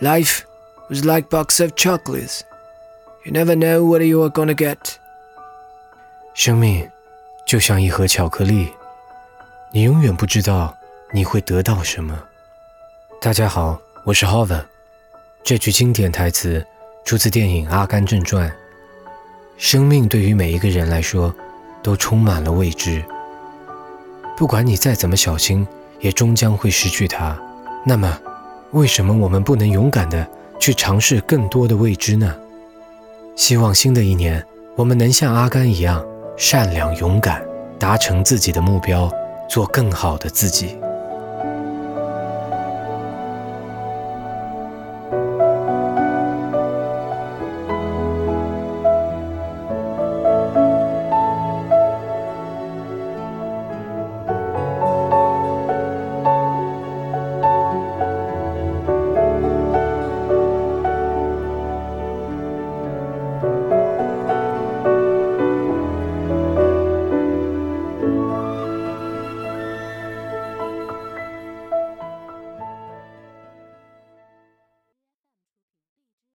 Life was like box of chocolates. You never know what you are gonna get. 生命就像一盒巧克力，你永远不知道你会得到什么。大家好，我是 Hover。这句经典台词出自电影《阿甘正传》。生命对于每一个人来说，都充满了未知。不管你再怎么小心，也终将会失去它。那么，为什么我们不能勇敢的去尝试更多的未知呢？希望新的一年，我们能像阿甘一样善良勇敢，达成自己的目标，做更好的自己。